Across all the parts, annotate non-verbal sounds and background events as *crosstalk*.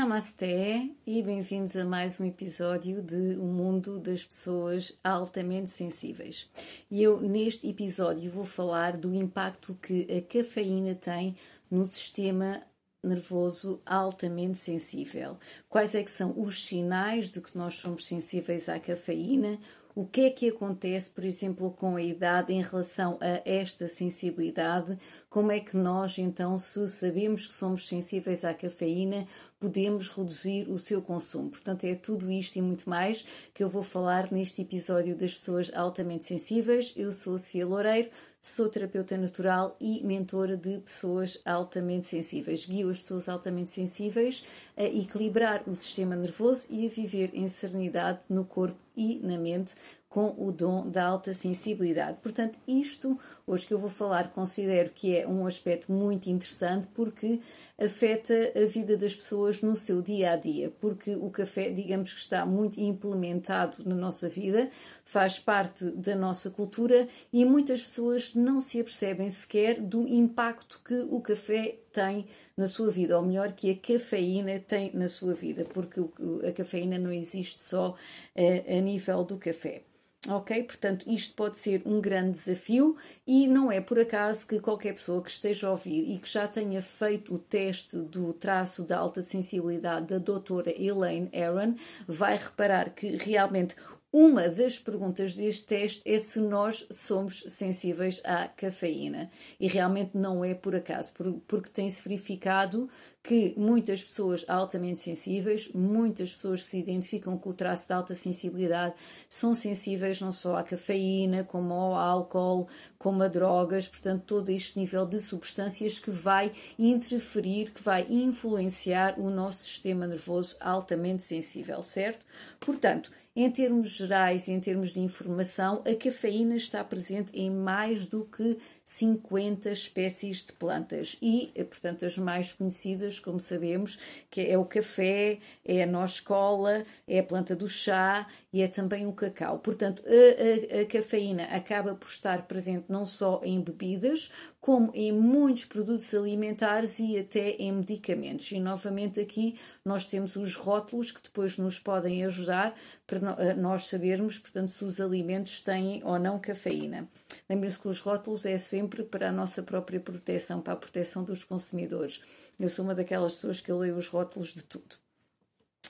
Namasté e bem-vindos a mais um episódio de O Mundo das Pessoas Altamente Sensíveis. E eu, neste episódio, vou falar do impacto que a cafeína tem no sistema nervoso altamente sensível. Quais é que são os sinais de que nós somos sensíveis à cafeína? O que é que acontece, por exemplo, com a idade em relação a esta sensibilidade? Como é que nós, então, se sabemos que somos sensíveis à cafeína, podemos reduzir o seu consumo? Portanto, é tudo isto e muito mais que eu vou falar neste episódio das pessoas altamente sensíveis. Eu sou a Sofia Loureiro, sou terapeuta natural e mentora de pessoas altamente sensíveis. Guio as pessoas altamente sensíveis a equilibrar o sistema nervoso e a viver em serenidade no corpo e na mente com o dom da alta sensibilidade. Portanto, isto hoje que eu vou falar considero que é um aspecto muito interessante porque afeta a vida das pessoas no seu dia a dia, porque o café, digamos que está muito implementado na nossa vida, faz parte da nossa cultura e muitas pessoas não se apercebem sequer do impacto que o café tem na sua vida, ou melhor, que a cafeína tem na sua vida, porque a cafeína não existe só a, a nível do café. Ok? Portanto, isto pode ser um grande desafio e não é por acaso que qualquer pessoa que esteja a ouvir e que já tenha feito o teste do traço da alta sensibilidade da doutora Elaine Aaron vai reparar que realmente uma das perguntas deste teste é se nós somos sensíveis à cafeína. E realmente não é por acaso, porque tem-se verificado que muitas pessoas altamente sensíveis, muitas pessoas que se identificam com o traço de alta sensibilidade, são sensíveis não só à cafeína, como ao álcool, como a drogas, portanto, todo este nível de substâncias que vai interferir, que vai influenciar o nosso sistema nervoso altamente sensível, certo? Portanto, em termos gerais e em termos de informação, a cafeína está presente em mais do que 50 espécies de plantas e, eh, portanto, as mais conhecidas, como sabemos, que é o café, é a noz-cola, é a planta do chá e é também o cacau. Portanto, a, a, a, cafeína acaba por estar presente não só em bebidas, como em muitos produtos alimentares e até em medicamentos. E novamente aqui nós temos os rótulos que depois nos podem ajudar para nós sabermos, portanto, se os alimentos têm ou não cafeína. Lembrem-se que os rótulos é sempre para a nossa própria proteção, para a proteção dos consumidores. Eu sou uma daquelas pessoas que leio os rótulos de tudo.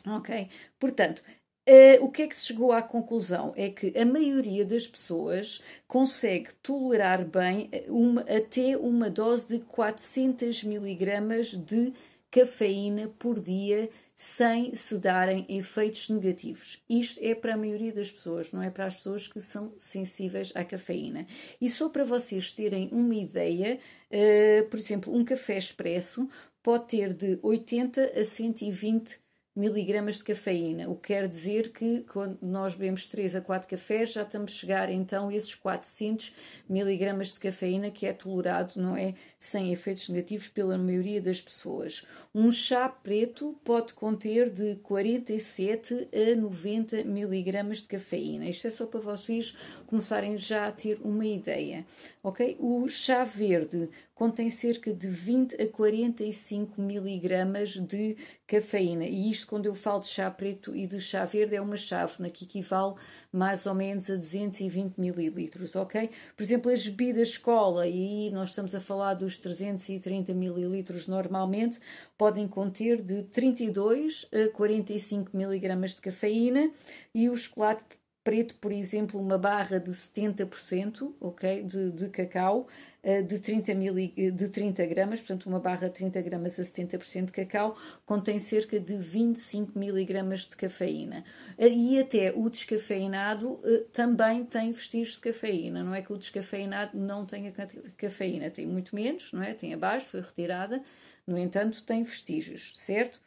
Ok? Portanto, Uh, o que é que se chegou à conclusão? É que a maioria das pessoas consegue tolerar bem eh, uma, até uma dose de 400 miligramas de cafeína por dia sem se darem efeitos negativos. Isto é para a maioria das pessoas, não é para as pessoas que são sensíveis à cafeína. E só para vocês terem uma ideia, uh, por exemplo, um café expresso pode ter de 80 a 120 miligramas de cafeína, o que quer dizer que quando nós bebemos 3 a 4 cafés já estamos a chegar então a esses 400 miligramas de cafeína que é tolerado, não é? Sem efeitos negativos pela maioria das pessoas. Um chá preto pode conter de 47 a 90 miligramas de cafeína. Isto é só para vocês começarem já a ter uma ideia, ok? O chá verde contém cerca de 20 a 45 miligramas de cafeína. E isto, quando eu falo de chá preto e de chá verde, é uma chávena que equivale mais ou menos a 220 mililitros, ok? Por exemplo, as bebidas escola, e aí nós estamos a falar dos 330 mililitros normalmente, podem conter de 32 a 45 miligramas de cafeína e o chocolate preto, por exemplo, uma barra de 70%, ok, de, de cacau, eh, de 30, mil, de 30 gramas, portanto uma barra de 30 gramas a 70% de cacau, contém cerca de 25 miligramas de cafeína. Eh, e até o descafeinado eh, também tem vestígios de cafeína, não é que o descafeinado não tenha cafeína, tem muito menos, não é? Tem abaixo, foi retirada, no entanto tem vestígios, certo?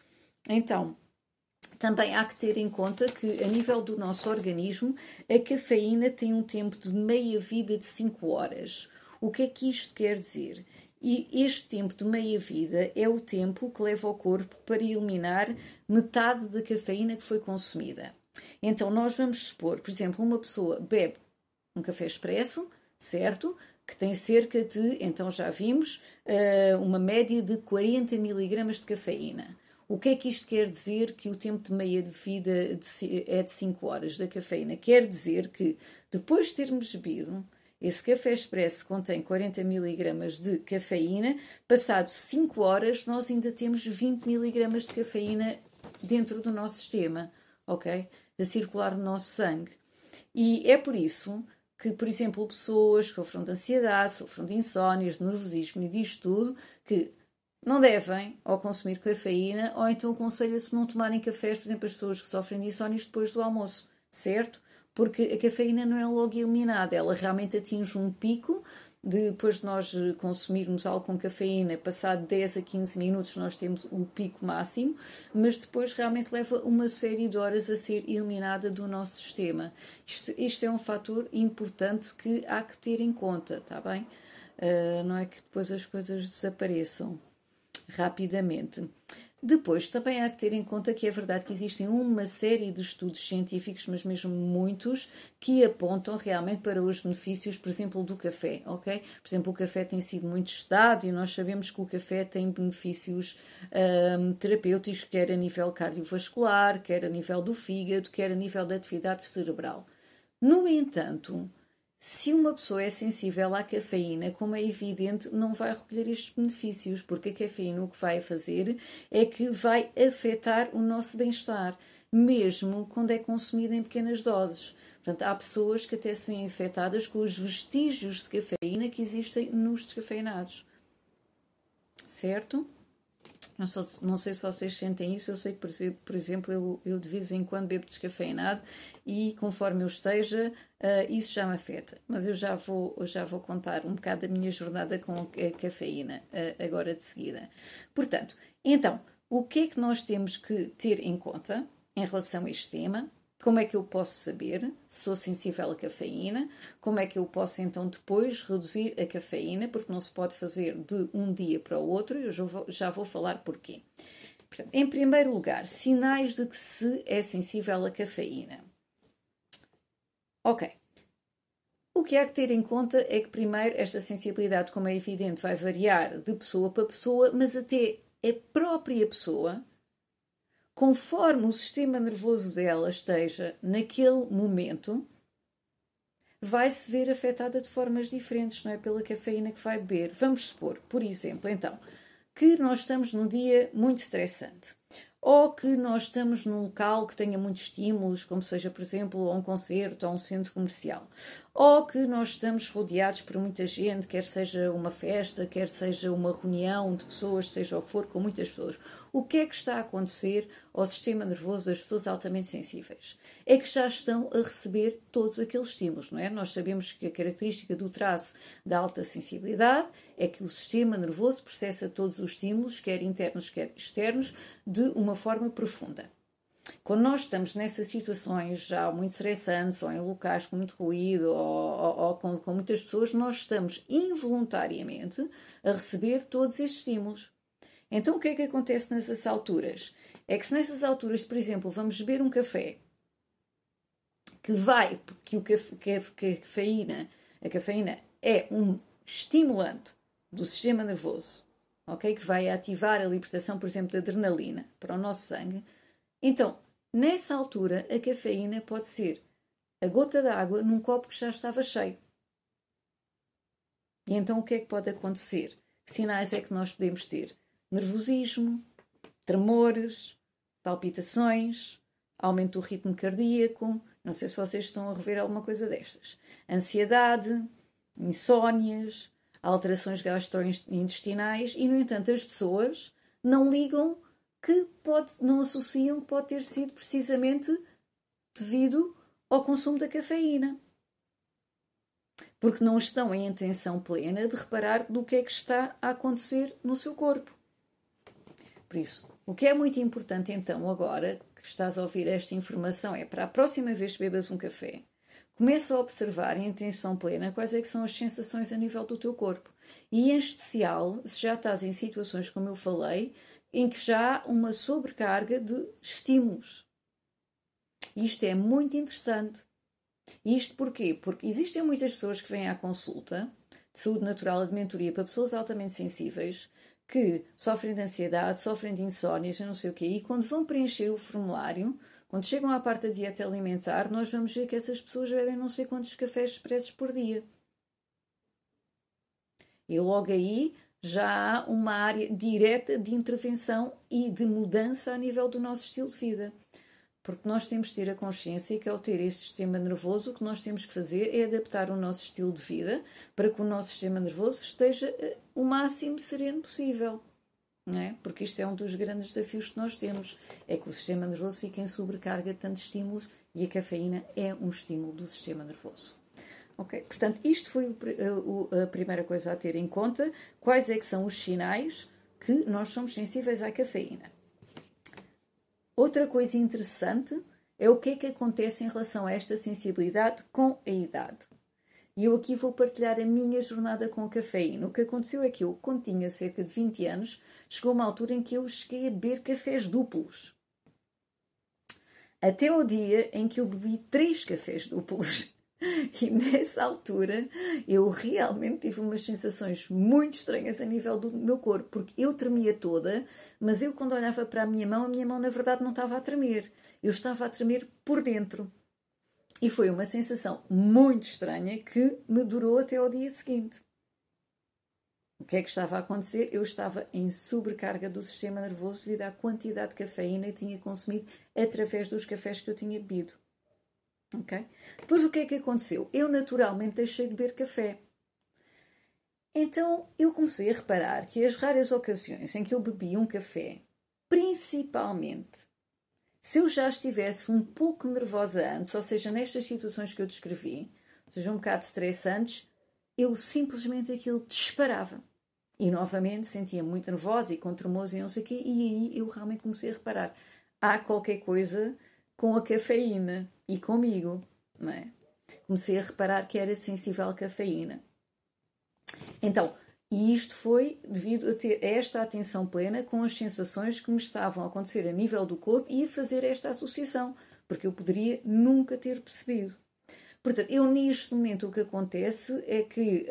Então, também há que ter em conta que, a nível do nosso organismo, a cafeína tem um tempo de meia-vida de 5 horas. O que é que isto quer dizer? E este tempo de meia-vida é o tempo que leva o corpo para eliminar metade da cafeína que foi consumida. Então, nós vamos supor, por exemplo, uma pessoa bebe um café expresso, certo? Que tem cerca de, então já vimos, eh, uma média de 40 miligramas de cafeína. O que é que isto quer dizer que o tempo de meia de vida é de 5 horas da cafeína? Quer dizer que depois de termos bebido, esse café expresso contém 40 mg de cafeína, passado 5 horas nós ainda temos 20 mg de cafeína dentro do nosso sistema, ok? A circular no nosso sangue. E é por isso que, por exemplo, pessoas que sofram de ansiedade, sofram de insónias, de nervosismo e disto tudo, que não devem ou consumir cafeína, ou então aconselha-se não tomarem cafés, por exemplo, as pessoas que sofrem de insónias depois do almoço, certo? Porque a cafeína não é logo eliminada, ela realmente atinge um pico. Depois de nós consumirmos algo com cafeína, passado 10 a 15 minutos, nós temos o pico máximo, mas depois realmente leva uma série de horas a ser eliminada do nosso sistema. Isto, isto é um fator importante que há que ter em conta, tá bem? Uh, não é que depois as coisas desapareçam rapidamente. Depois, também há que ter em conta que é verdade que existem uma série de estudos científicos, mas mesmo muitos, que apontam realmente para os benefícios, por exemplo, do café, ok? Por exemplo, o café tem sido muito estudado e nós sabemos que o café tem benefícios um, terapêuticos, quer a nível cardiovascular, quer a nível do fígado, quer a nível da atividade cerebral. No entanto, se uma pessoa é sensível à cafeína, como é evidente, não vai recolher estes benefícios, porque a cafeína o que vai fazer é que vai afetar o nosso bem-estar, mesmo quando é consumida em pequenas doses. Portanto, há pessoas que até são infectadas com os vestígios de cafeína que existem nos descafeinados. Certo? Não, só, não, sei se vocês sentem isso, eu sei que, por exemplo, eu, eu de vez em quando bebo descafeinado e conforme eu esteja, uh, isso já me afeta. Mas eu já vou, eu já vou contar um bocado da minha jornada com a cafeína uh, agora de seguida. Portanto, então, o que é que nós temos que ter em conta em relação a este tema? Como é que eu posso saber se sou sensível à cafeína? Como é que eu posso então depois reduzir a cafeína? Porque não se pode fazer de um dia para o outro, eu já vou, já vou falar porquê. Portanto, em primeiro lugar, sinais de que se é sensível à cafeína. Ok. O que há que ter em conta é que, primeiro, esta sensibilidade, como é evidente, vai variar de pessoa para pessoa, mas até a própria pessoa conforme o sistema nervoso dela esteja naquele momento, vai se ver afetada de formas diferentes, não é? Pela cafeína que vai beber. Vamos supor, por exemplo, então, que nós estamos num dia muito estressante ou que nós estamos num local que tenha muitos estímulos, como seja, por exemplo, um concerto ou um centro comercial, ou que nós estamos rodeados por muita gente, quer seja uma festa, quer seja uma reunião de pessoas, seja o que for, com muitas pessoas. O que é que está a acontecer ao sistema nervoso das pessoas altamente sensíveis? É que já estão a receber todos aqueles estímulos, não é? Nós sabemos que a característica do traço da alta sensibilidade é que o sistema nervoso processa todos os estímulos, quer internos, quer externos, de uma forma profunda. Quando nós estamos nessas situações já muito estressantes, ou em locais com muito ruído, ou, ou, ou com, com muitas pessoas, nós estamos involuntariamente a receber todos estes estímulos. Então, o que é que acontece nessas alturas? É que se nessas alturas, por exemplo, vamos beber um café que vai, que, o café, que a cafeína, a cafeína é um estimulante do sistema nervoso, ok? Que vai ativar a libertação, por exemplo, da adrenalina para o nosso sangue. Então, nessa altura, a cafeína pode ser a gota d'água num copo que já estava cheio. E então o que é que pode acontecer? Que sinais é que nós podemos ter? Nervosismo, tremores, palpitações, aumento do ritmo cardíaco. Não sei se vocês estão a rever alguma coisa destas. Ansiedade, insónias, alterações gastrointestinais e, no entanto, as pessoas não ligam que pode, não associam que pode ter sido precisamente devido ao consumo da cafeína. Porque não estão em intenção plena de reparar do que é que está a acontecer no seu corpo. Por isso, o que é muito importante então agora que estás a ouvir esta informação é para a próxima vez que bebas um café, começa a observar em intenção plena quais é que são as sensações a nível do teu corpo. E em especial, se já estás em situações, como eu falei, em que já há uma sobrecarga de estímulos. Isto é muito interessante. Isto porquê? Porque existem muitas pessoas que vêm à consulta de saúde natural de mentoria para pessoas altamente sensíveis que sofrem de ansiedade, sofrem de insónias, não sei o quê, e quando vão preencher o formulário, quando chegam à parte da dieta alimentar, nós vamos ver que essas pessoas bebem não sei quantos cafés expressos por dia. E logo aí já há uma área direta de intervenção e de mudança a nível do nosso estilo de vida. Porque nós temos de ter a consciência que ao ter este sistema nervoso, o que nós temos que fazer é adaptar o nosso estilo de vida para que o nosso sistema nervoso esteja eh, o máximo sereno possível. Não é? Porque isto é um dos grandes desafios que nós temos, é que o sistema nervoso fica em sobrecarga de tantos estímulos e a cafeína é um estímulo do sistema nervoso. Ok? Portanto, isto foi a primeira coisa a ter em conta. Quais é que são os sinais que nós somos sensíveis à cafeína? Outra coisa interessante é o que é que acontece em relação a esta sensibilidade com a idade. E eu aqui vou partilhar a minha jornada com a cafeína. O que aconteceu é que eu, quando tinha cerca de 20 anos, chegou uma altura em que eu cheguei a beber cafés duplos. Até o dia em que eu bebi três cafés duplos. *laughs* E nessa altura eu realmente tive umas sensações muito estranhas a nível do meu corpo, porque eu tremia toda, mas eu quando olhava para a minha mão, a minha mão na verdade não estava a tremer, eu estava a tremer por dentro. E foi uma sensação muito estranha que me durou até ao dia seguinte. O que é que estava a acontecer? Eu estava em sobrecarga do sistema nervoso devido à quantidade de cafeína que tinha consumido através dos cafés que eu tinha bebido. Ok? Depois o que é que aconteceu? Eu naturalmente deixei de beber café. Então eu comecei a reparar que as raras ocasiões em que eu bebi um café, principalmente se eu já estivesse um pouco nervosa antes, ou seja, nestas situações que eu descrevi, ou seja, um bocado estressantes, eu simplesmente aquilo disparava. E novamente sentia muito nervosa e com tremoso e não sei o quê, e aí eu realmente comecei a reparar: há qualquer coisa com a cafeína e comigo, não é? Comecei a reparar que era sensível à cafeína. Então, e isto foi devido a ter esta atenção plena com as sensações que me estavam a acontecer a nível do corpo e a fazer esta associação, porque eu poderia nunca ter percebido. Portanto, eu neste momento o que acontece é que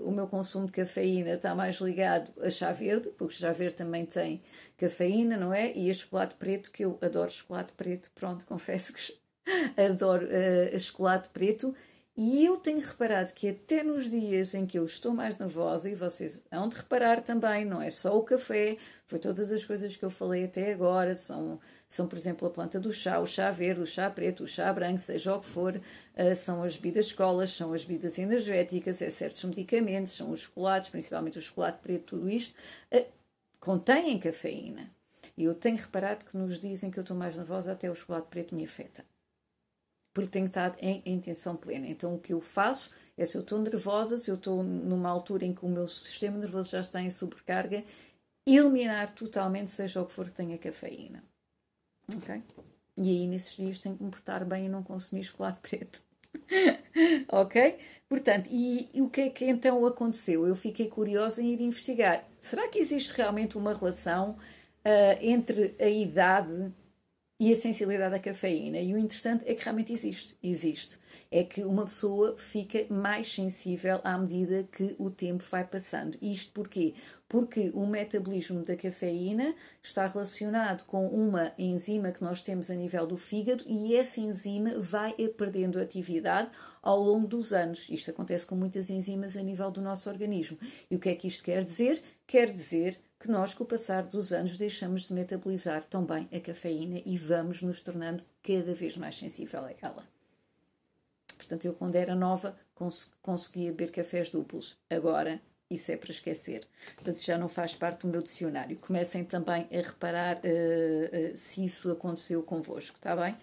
uh, o meu consumo de cafeína está mais ligado a chá verde, porque chá verde também tem cafeína, não é? E a chocolate preto, que eu adoro chocolate preto, pronto, *laughs* confesso que adoro uh, chocolate preto. E eu tenho reparado que até nos dias em que eu estou mais nervosa, e vocês hão de reparar também, não é só o café, foi todas as coisas que eu falei até agora, são são, por exemplo, a planta do chá, o chá verde, o chá preto, o chá branco, seja o que for, uh, são as bebidas escolas, são as bebidas energéticas, é certos medicamentos, são os chocolates, principalmente o chocolate preto, tudo isto, uh, contêm cafeína. E eu tenho reparado que nos dias em que eu estou mais nervosa, até o chocolate preto me afeta. Porque tenho estado em, tensão plena. Então, o que eu faço é se eu estou nervosa, se eu estou numa altura em que o meu sistema nervoso já está em sobrecarga, eliminar totalmente, seja o que for que tenha cafeína. Ok? E aí nesses dias tenho que me portar bem e não consumir chocolate preto. *laughs* ok? Portanto, e, e, o que é que então aconteceu? Eu fiquei curiosa em ir investigar. Será que existe realmente uma relação uh, entre a idade e a sensibilidade à cafeína? E o interessante é que realmente existe. Existe é que uma pessoa fica mais sensível à medida que o tempo vai passando. Isto porquê? Porque o metabolismo da cafeína está relacionado com uma enzima que nós temos a nível do fígado e essa enzima vai perdendo atividade ao longo dos anos. Isto acontece com muitas enzimas a nível do nosso organismo. E o que é que isto quer dizer? Quer dizer que nós, com o passar dos anos, deixamos de metabolizar também a cafeína e vamos nos tornando cada vez mais sensível a ela. Portanto, eu quando era nova cons conseguia beber cafés duplos. Agora, isso é para esquecer. Portanto, já não faz parte do meu dicionário. Comecem também a reparar uh, uh, se isso aconteceu convosco, está bem?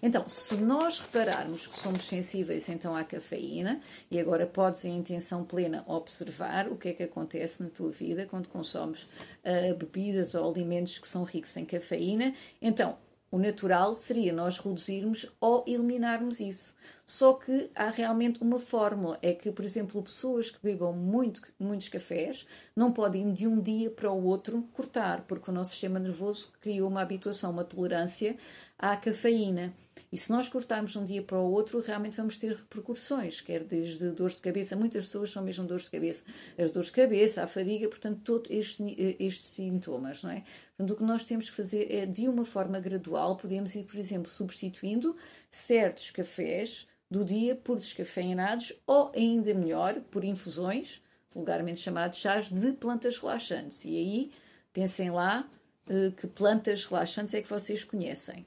Então, se nós repararmos que somos sensíveis então à cafeína, e agora podes em intenção plena observar o que é que acontece na tua vida quando consomes uh, bebidas ou alimentos que são ricos em cafeína, então o natural seria nós reduzirmos ou eliminarmos isso. Só que há realmente uma fórmula. É que, por exemplo, pessoas que bebam muito, muitos cafés não podem de um dia para o outro cortar, porque o nosso sistema nervoso criou uma habituação, uma tolerância à cafeína. E se nós cortarmos de um dia para o outro, realmente vamos ter repercussões, quer desde dores de cabeça, muitas pessoas são mesmo dores de cabeça, as dores de cabeça, a fadiga, portanto, todos estes, estes sintomas, não é? Portanto, o que nós temos que fazer é, de uma forma gradual, podemos ir, por exemplo, substituindo certos cafés do dia por descafeinados ou, ainda melhor, por infusões, vulgarmente chamados chás de plantas relaxantes. E aí, pensem lá uh, que plantas relaxantes é que vocês conhecem.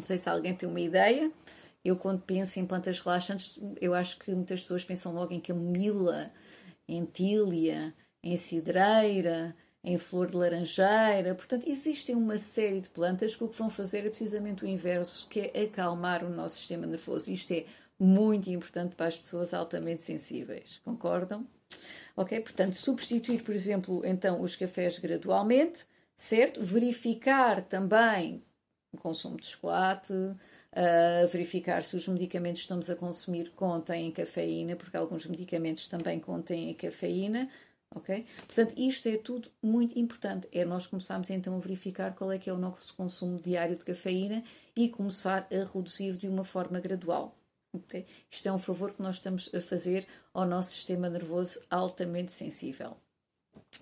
Não sei se alguém tem uma ideia. Eu, quando penso em plantas relaxantes, eu acho que muitas pessoas pensam logo em camomila, em tília, em cidreira, em flor de laranjeira. Portanto, existem uma série de plantas que o que vão fazer é precisamente o inverso, que é acalmar o nosso sistema nervoso. Isto é muito importante para as pessoas altamente sensíveis. Concordam? Ok? Portanto, substituir, por exemplo, então os cafés gradualmente, certo? Verificar também o consumo de chocolate, verificar se os medicamentos que estamos a consumir contêm cafeína, porque alguns medicamentos também contêm cafeína, ok? Portanto, isto é tudo muito importante. É nós começarmos então a verificar qual é que é o nosso consumo diário de cafeína e começar a reduzir de uma forma gradual. Okay? Isto é um favor que nós estamos a fazer ao nosso sistema nervoso altamente sensível,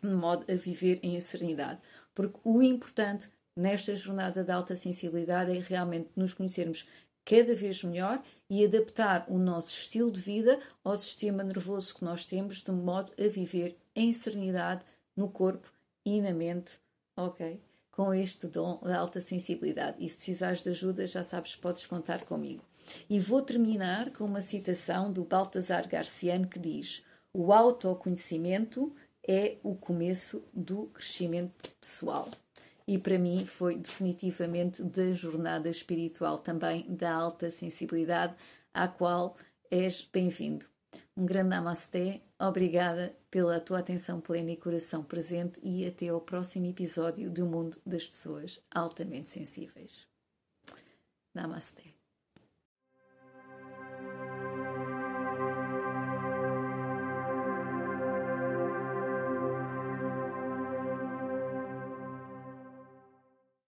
de modo a viver em serenidade. Porque o importante nesta jornada de alta sensibilidade é realmente nos conhecermos cada vez melhor e adaptar o nosso estilo de vida ao sistema nervoso que nós temos, de modo a viver em serenidade no corpo e na mente, ok? Com este dom da alta sensibilidade. E se precisares de ajuda, já sabes, podes contar comigo. E vou terminar com uma citação do Baltasar Garciano que diz: O autoconhecimento é o começo do crescimento pessoal e para mim foi definitivamente da jornada espiritual também da alta sensibilidade à qual és bem-vindo. Um grande namasté, obrigada pela tua atenção plena e coração presente e até ao próximo episódio do Mundo das Pessoas Altamente Sensíveis. Namasté.